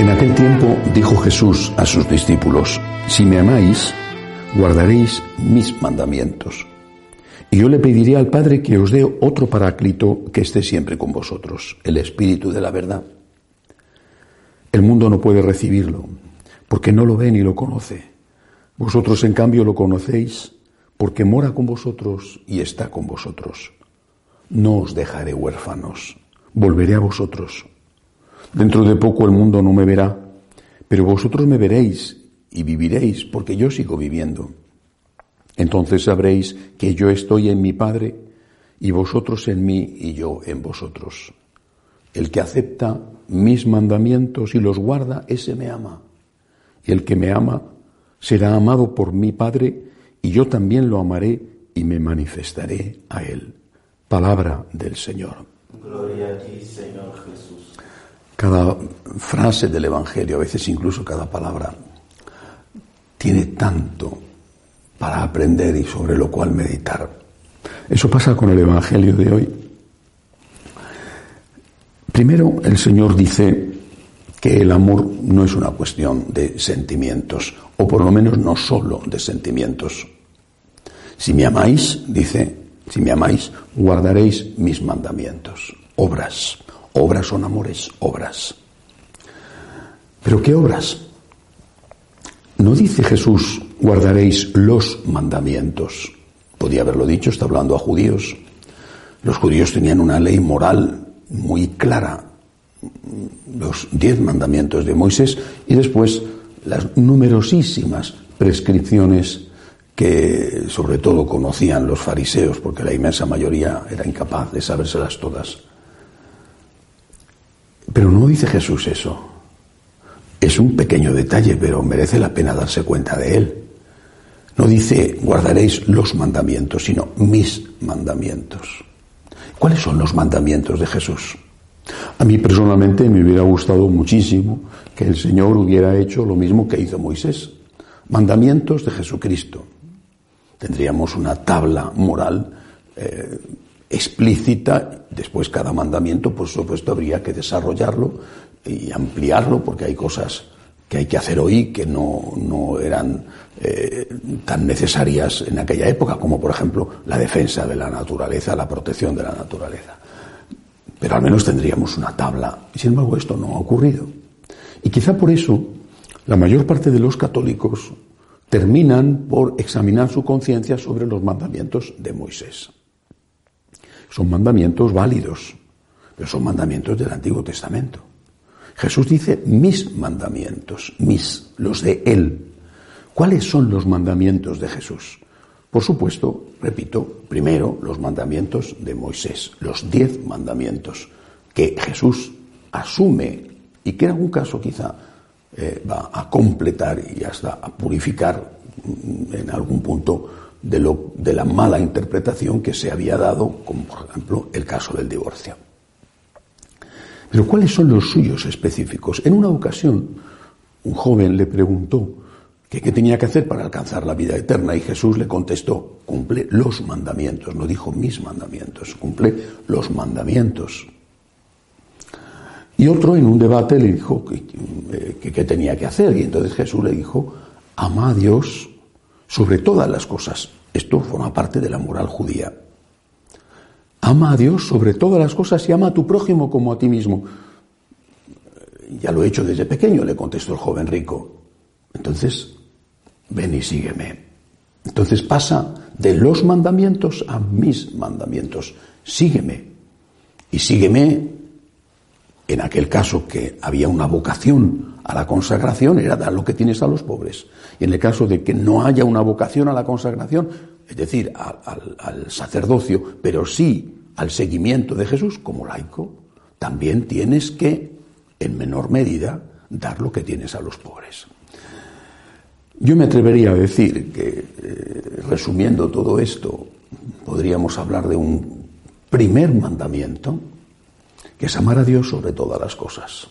En aquel tiempo dijo Jesús a sus discípulos, si me amáis, guardaréis mis mandamientos. Y yo le pediré al Padre que os dé otro paráclito que esté siempre con vosotros, el Espíritu de la verdad. El mundo no puede recibirlo, porque no lo ve ni lo conoce. Vosotros, en cambio, lo conocéis, porque mora con vosotros y está con vosotros. No os dejaré huérfanos, volveré a vosotros. Dentro de poco el mundo no me verá, pero vosotros me veréis y viviréis, porque yo sigo viviendo. Entonces sabréis que yo estoy en mi Padre, y vosotros en mí y yo en vosotros. El que acepta mis mandamientos y los guarda, ese me ama. Y el que me ama será amado por mi Padre, y yo también lo amaré y me manifestaré a él. Palabra del Señor. Gloria a ti, Señor Jesús. Cada frase del Evangelio, a veces incluso cada palabra, tiene tanto para aprender y sobre lo cual meditar. Eso pasa con el Evangelio de hoy. Primero, el Señor dice que el amor no es una cuestión de sentimientos, o por lo menos no solo de sentimientos. Si me amáis, dice, si me amáis, guardaréis mis mandamientos, obras. Obras son amores, obras. ¿Pero qué obras? No dice Jesús, guardaréis los mandamientos. Podía haberlo dicho, está hablando a judíos. Los judíos tenían una ley moral muy clara, los diez mandamientos de Moisés y después las numerosísimas prescripciones que sobre todo conocían los fariseos, porque la inmensa mayoría era incapaz de sabérselas todas. Pero no dice Jesús eso. Es un pequeño detalle, pero merece la pena darse cuenta de él. No dice guardaréis los mandamientos, sino mis mandamientos. ¿Cuáles son los mandamientos de Jesús? A mí personalmente me hubiera gustado muchísimo que el Señor hubiera hecho lo mismo que hizo Moisés. Mandamientos de Jesucristo. Tendríamos una tabla moral eh, explícita, después cada mandamiento, por supuesto, habría que desarrollarlo y ampliarlo, porque hay cosas que hay que hacer hoy que no, no eran eh, tan necesarias en aquella época, como por ejemplo la defensa de la naturaleza, la protección de la naturaleza. Pero al menos tendríamos una tabla. Y sin embargo esto no ha ocurrido. Y quizá por eso la mayor parte de los católicos terminan por examinar su conciencia sobre los mandamientos de Moisés. Son mandamientos válidos, pero son mandamientos del Antiguo Testamento. Jesús dice mis mandamientos, mis, los de Él. ¿Cuáles son los mandamientos de Jesús? Por supuesto, repito, primero los mandamientos de Moisés, los diez mandamientos que Jesús asume y que en algún caso quizá eh, va a completar y hasta a purificar mm, en algún punto de, lo, de la mala interpretación que se había dado, como por ejemplo el caso del divorcio. Pero ¿cuáles son los suyos específicos? En una ocasión, un joven le preguntó que qué tenía que hacer para alcanzar la vida eterna y Jesús le contestó, cumple los mandamientos, no dijo mis mandamientos, cumple los mandamientos. Y otro en un debate le dijo que qué tenía que hacer y entonces Jesús le dijo, ama a Dios sobre todas las cosas. Esto forma parte de la moral judía. Ama a Dios sobre todas las cosas y ama a tu prójimo como a ti mismo. Ya lo he hecho desde pequeño, le contestó el joven rico. Entonces, ven y sígueme. Entonces pasa de los mandamientos a mis mandamientos. Sígueme. Y sígueme en aquel caso que había una vocación a la consagración, era dar lo que tienes a los pobres. Y en el caso de que no haya una vocación a la consagración, es decir, al, sacerdocio, pero sí al seguimiento de Jesús como laico, también tienes que, en menor medida, dar lo que tienes a los pobres. Yo me atrevería a decir que, eh, resumiendo todo esto, podríamos hablar de un primer mandamiento, que es amar a Dios sobre todas las cosas.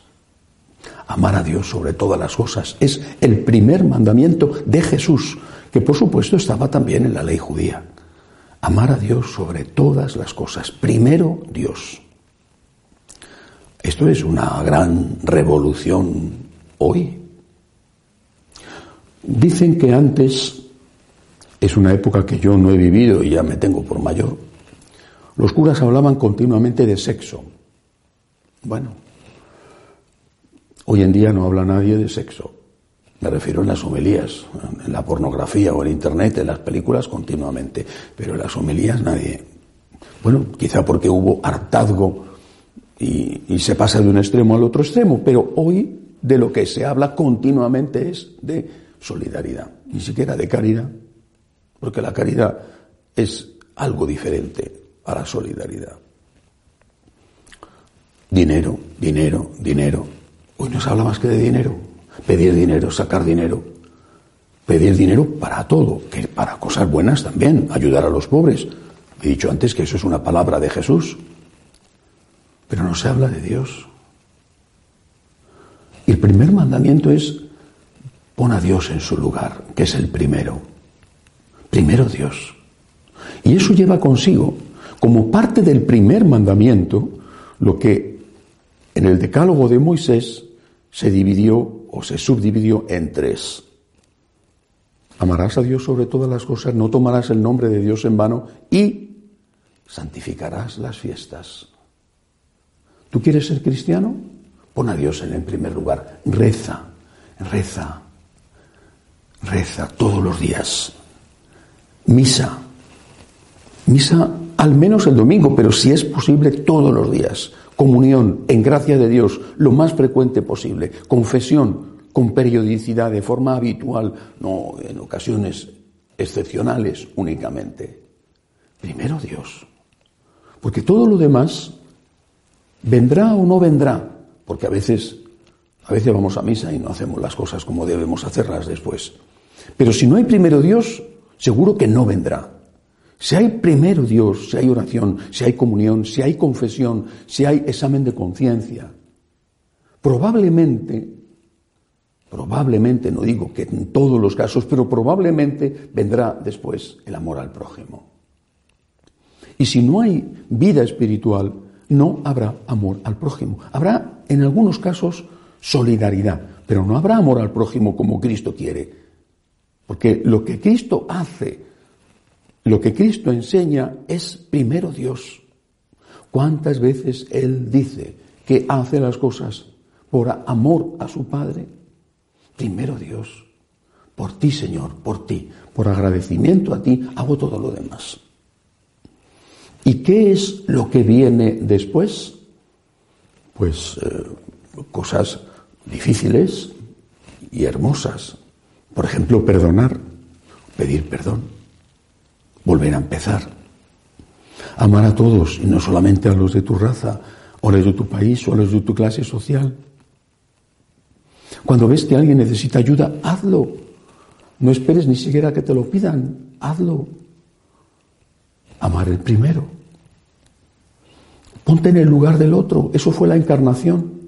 Amar a Dios sobre todas las cosas es el primer mandamiento de Jesús, que por supuesto estaba también en la ley judía. Amar a Dios sobre todas las cosas. Primero Dios. Esto es una gran revolución hoy. Dicen que antes, es una época que yo no he vivido y ya me tengo por mayor, los curas hablaban continuamente de sexo. Bueno, hoy en día no habla nadie de sexo. Me refiero en las homilías, en la pornografía o en Internet, en las películas continuamente, pero en las homilías nadie. Bueno, quizá porque hubo hartazgo y, y se pasa de un extremo al otro extremo, pero hoy de lo que se habla continuamente es de solidaridad, ni siquiera de caridad, porque la caridad es algo diferente a la solidaridad. Dinero, dinero, dinero. Hoy no se habla más que de dinero. Pedir dinero, sacar dinero. Pedir dinero para todo, que para cosas buenas también, ayudar a los pobres. He dicho antes que eso es una palabra de Jesús. Pero no se habla de Dios. Y el primer mandamiento es pon a Dios en su lugar, que es el primero. Primero Dios. Y eso lleva consigo, como parte del primer mandamiento, lo que en el decálogo de Moisés se dividió o se subdividió en tres. Amarás a Dios sobre todas las cosas, no tomarás el nombre de Dios en vano y santificarás las fiestas. ¿Tú quieres ser cristiano? Pon a Dios en el primer lugar. Reza, reza, reza todos los días. Misa, misa al menos el domingo, pero si es posible todos los días. Comunión en gracia de Dios lo más frecuente posible. Confesión con periodicidad, de forma habitual, no en ocasiones excepcionales únicamente. Primero Dios. Porque todo lo demás vendrá o no vendrá, porque a veces, a veces vamos a misa y no hacemos las cosas como debemos hacerlas después. Pero si no hay primero Dios, seguro que no vendrá. Si hay primero Dios, si hay oración, si hay comunión, si hay confesión, si hay examen de conciencia, probablemente, probablemente, no digo que en todos los casos, pero probablemente vendrá después el amor al prójimo. Y si no hay vida espiritual, no habrá amor al prójimo. Habrá, en algunos casos, solidaridad, pero no habrá amor al prójimo como Cristo quiere. Porque lo que Cristo hace, lo que Cristo enseña es primero Dios. ¿Cuántas veces Él dice que hace las cosas por amor a su Padre? Primero Dios. Por ti, Señor, por ti. Por agradecimiento a ti, hago todo lo demás. ¿Y qué es lo que viene después? Pues eh, cosas difíciles y hermosas. Por ejemplo, perdonar, pedir perdón, volver a empezar, amar a todos y no solamente a los de tu raza, o a los de tu país, o a los de tu clase social. Cuando ves que alguien necesita ayuda, hazlo. No esperes ni siquiera que te lo pidan, hazlo. Amar el primero. Ponte en el lugar del otro. Eso fue la encarnación.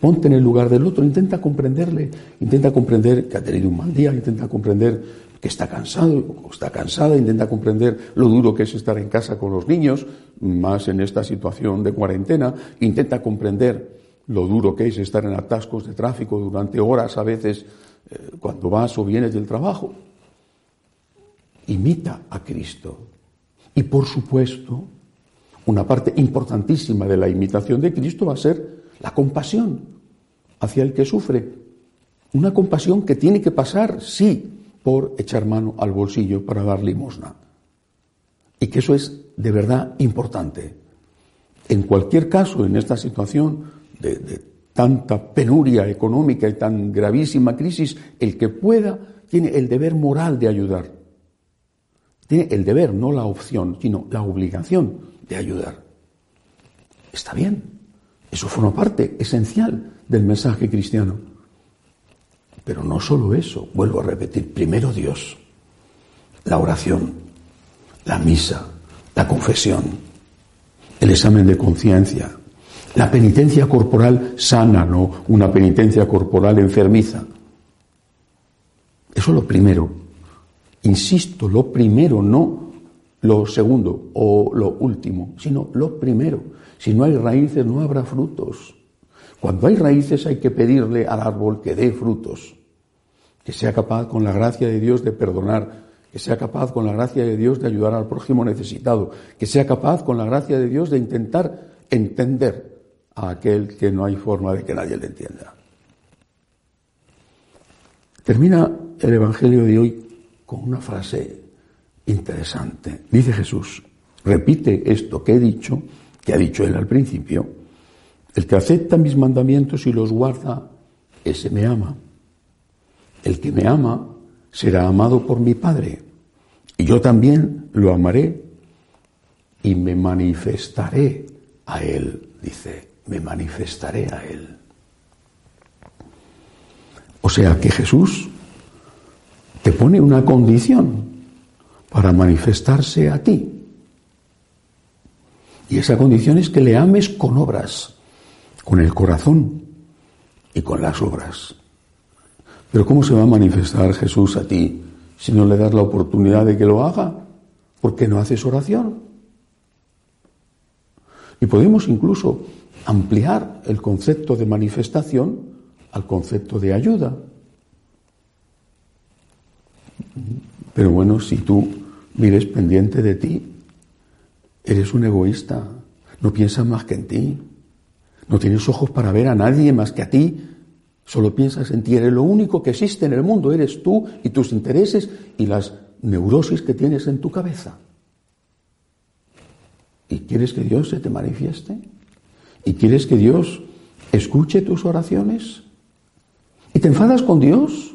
Ponte en el lugar del otro, intenta comprenderle, intenta comprender que ha tenido un mal día, intenta comprender que está cansado o está cansada, intenta comprender lo duro que es estar en casa con los niños, más en esta situación de cuarentena, intenta comprender lo duro que es estar en atascos de tráfico durante horas a veces eh, cuando vas o vienes del trabajo. Imita a Cristo. Y por supuesto, una parte importantísima de la imitación de Cristo va a ser la compasión hacia el que sufre. Una compasión que tiene que pasar, sí, por echar mano al bolsillo para dar limosna. Y que eso es de verdad importante. En cualquier caso, en esta situación de, tanta penuria económica y tan gravísima crisis, el que pueda tiene el deber moral de ayudar. Tiene el deber, no la opción, sino la obligación de ayudar. Está bien. Eso forma parte esencial del mensaje cristiano. Pero no solo eso, vuelvo a repetir, primero Dios, la oración, la misa, la confesión, el examen de conciencia, la penitencia corporal sana, no una penitencia corporal enfermiza. Eso es lo primero. Insisto, lo primero, no lo segundo o lo último, sino lo primero. Si no hay raíces, no habrá frutos. Cuando hay raíces hay que pedirle al árbol que dé frutos, que sea capaz con la gracia de Dios de perdonar, que sea capaz con la gracia de Dios de ayudar al prójimo necesitado, que sea capaz con la gracia de Dios de intentar entender a aquel que no hay forma de que nadie le entienda. Termina el Evangelio de hoy con una frase interesante. Dice Jesús, repite esto que he dicho, que ha dicho él al principio, el que acepta mis mandamientos y los guarda, ese me ama. El que me ama será amado por mi Padre, y yo también lo amaré y me manifestaré a él, dice, me manifestaré a él. O sea que Jesús te pone una condición para manifestarse a ti. Y esa condición es que le ames con obras, con el corazón y con las obras. Pero ¿cómo se va a manifestar Jesús a ti si no le das la oportunidad de que lo haga? ¿Por qué no haces oración? Y podemos incluso ampliar el concepto de manifestación al concepto de ayuda. Pero bueno, si tú vives pendiente de ti, eres un egoísta, no piensas más que en ti, no tienes ojos para ver a nadie más que a ti, solo piensas en ti, eres lo único que existe en el mundo, eres tú y tus intereses y las neurosis que tienes en tu cabeza. ¿Y quieres que Dios se te manifieste? ¿Y quieres que Dios escuche tus oraciones? ¿Y te enfadas con Dios?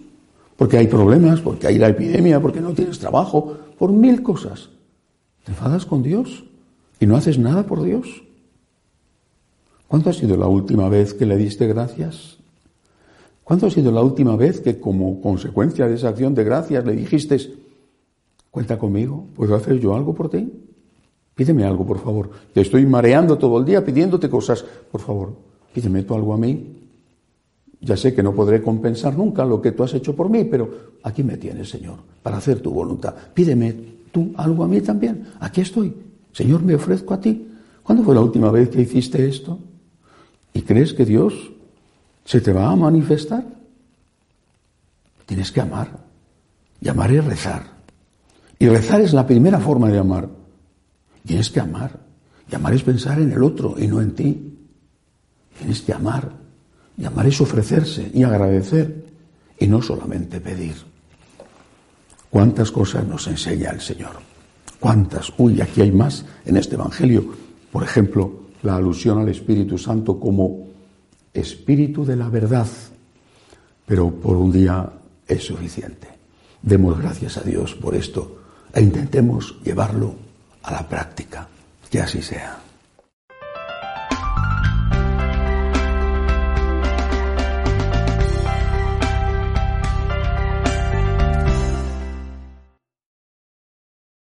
porque hay problemas, porque hay la epidemia, porque no tienes trabajo, por mil cosas. ¿Te enfadas con Dios y no haces nada por Dios? ¿Cuándo ha sido la última vez que le diste gracias? ¿Cuándo ha sido la última vez que como consecuencia de esa acción de gracias le dijiste, cuenta conmigo, ¿puedo hacer yo algo por ti? Pídeme algo, por favor. Te estoy mareando todo el día pidiéndote cosas. Por favor, pídeme tú algo a mí. Ya sé que no podré compensar nunca lo que tú has hecho por mí, pero aquí me tienes, Señor, para hacer tu voluntad. Pídeme tú algo a mí también. Aquí estoy. Señor, me ofrezco a ti. ¿Cuándo fue la última vez que hiciste esto? ¿Y crees que Dios se te va a manifestar? Tienes que amar. Y amar es rezar. Y rezar es la primera forma de amar. Tienes que amar. Y amar es pensar en el otro y no en ti. Tienes que amar. Y amar es ofrecerse y agradecer y no solamente pedir. ¿Cuántas cosas nos enseña el Señor? ¿Cuántas? Uy, aquí hay más en este Evangelio. Por ejemplo, la alusión al Espíritu Santo como Espíritu de la verdad. Pero por un día es suficiente. Demos gracias a Dios por esto e intentemos llevarlo a la práctica. Que así sea.